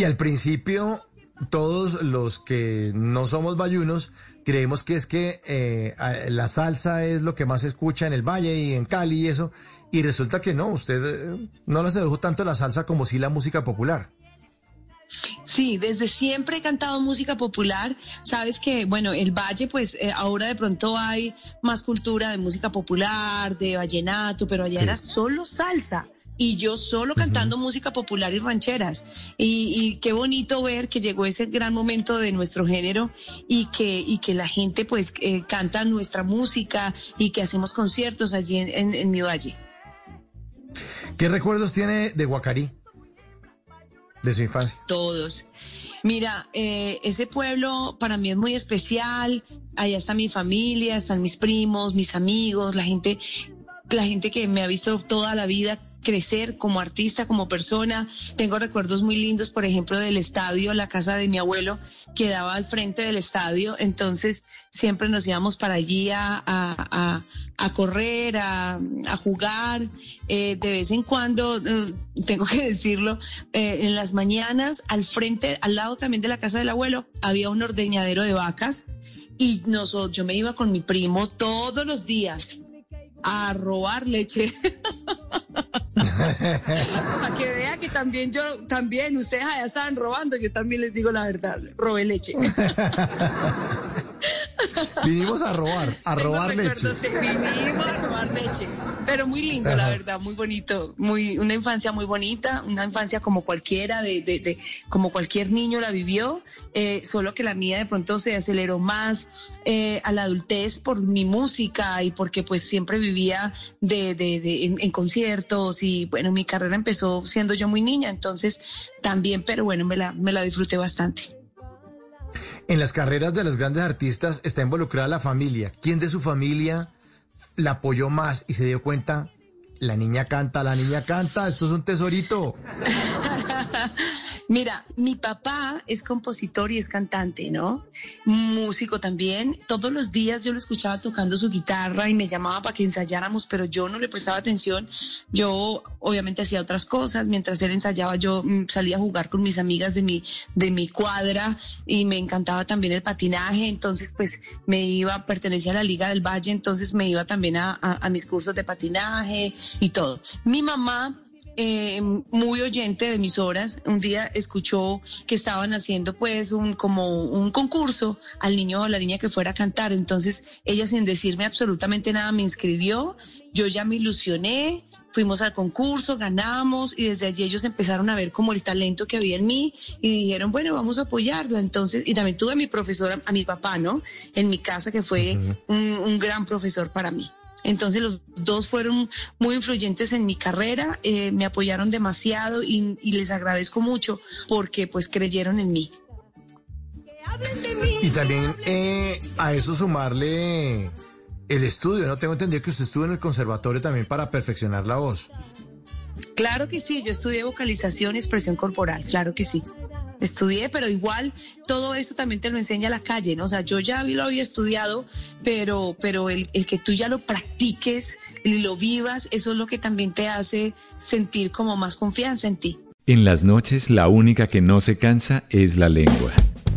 Y al principio, todos los que no somos bayunos creemos que es que eh, la salsa es lo que más se escucha en el Valle y en Cali y eso. Y resulta que no, usted eh, no le sedujo tanto la salsa como sí la música popular. Sí, desde siempre he cantado música popular. Sabes que, bueno, el Valle, pues eh, ahora de pronto hay más cultura de música popular, de vallenato, pero allá era solo salsa. Y yo solo cantando música popular y rancheras. Y, qué bonito ver que llegó ese gran momento de nuestro género y que, y que la gente pues eh, canta nuestra música y que hacemos conciertos allí en, en mi valle. ¿Qué recuerdos tiene de Guacarí? de su infancia? Todos. Mira, eh, ese pueblo para mí es muy especial. Allá está mi familia, están mis primos, mis amigos, la gente, la gente que me ha visto toda la vida crecer como artista, como persona. Tengo recuerdos muy lindos, por ejemplo, del estadio, la casa de mi abuelo quedaba al frente del estadio, entonces siempre nos íbamos para allí a, a, correr, a, jugar. Eh, de vez en cuando, eh, tengo que decirlo, eh, en las mañanas, al frente, al lado también de la casa del abuelo, había un ordeñadero de vacas y nosotros, yo me iba con mi primo todos los días a robar leche. Para que vea que también yo, también ustedes allá estaban robando, yo también les digo la verdad, robé leche. Vinimos a robar, a robar leche. vinimos a robar Pero muy lindo, la verdad, muy bonito. Muy, una infancia muy bonita, una infancia como cualquiera, de, de, de como cualquier niño la vivió, eh, solo que la mía de pronto se aceleró más eh, a la adultez por mi música y porque pues siempre vivía de, de, en, conciertos y bueno, mi carrera empezó siendo yo muy niña, entonces también, pero bueno, me la, me la disfruté bastante. En las carreras de los grandes artistas está involucrada la familia. ¿Quién de su familia la apoyó más y se dio cuenta? La niña canta, la niña canta, esto es un tesorito. Mira, mi papá es compositor y es cantante, ¿no? Músico también. Todos los días yo lo escuchaba tocando su guitarra y me llamaba para que ensayáramos, pero yo no le prestaba atención. Yo obviamente hacía otras cosas. Mientras él ensayaba, yo mm, salía a jugar con mis amigas de mi, de mi cuadra y me encantaba también el patinaje. Entonces, pues me iba, pertenecía a la Liga del Valle, entonces me iba también a, a mis cursos de patinaje y todo. Mi mamá eh, muy oyente de mis horas, un día escuchó que estaban haciendo pues un como un concurso al niño o la niña que fuera a cantar. Entonces ella sin decirme absolutamente nada me inscribió, yo ya me ilusioné, fuimos al concurso, ganamos y desde allí ellos empezaron a ver como el talento que había en mí y dijeron, bueno, vamos a apoyarlo. Entonces, y también tuve a mi profesora, a mi papá, ¿no? En mi casa, que fue un gran profesor para mí. Entonces los dos fueron muy influyentes en mi carrera, eh, me apoyaron demasiado y, les agradezco mucho porque pues creyeron en mí. Y también eh, a eso sumarle el estudio, ¿no? Tengo entendido que usted estuvo en el conservatorio también para perfeccionar la voz. Claro que sí, yo estudié vocalización y expresión corporal, claro que sí estudié, pero igual todo eso también te lo enseña la calle, ¿no? O sea, yo ya lo había estudiado, pero, pero el, el que tú ya lo practiques y lo vivas, eso es lo que también te hace sentir como más confianza en ti. En las noches la única que no se cansa es la lengua.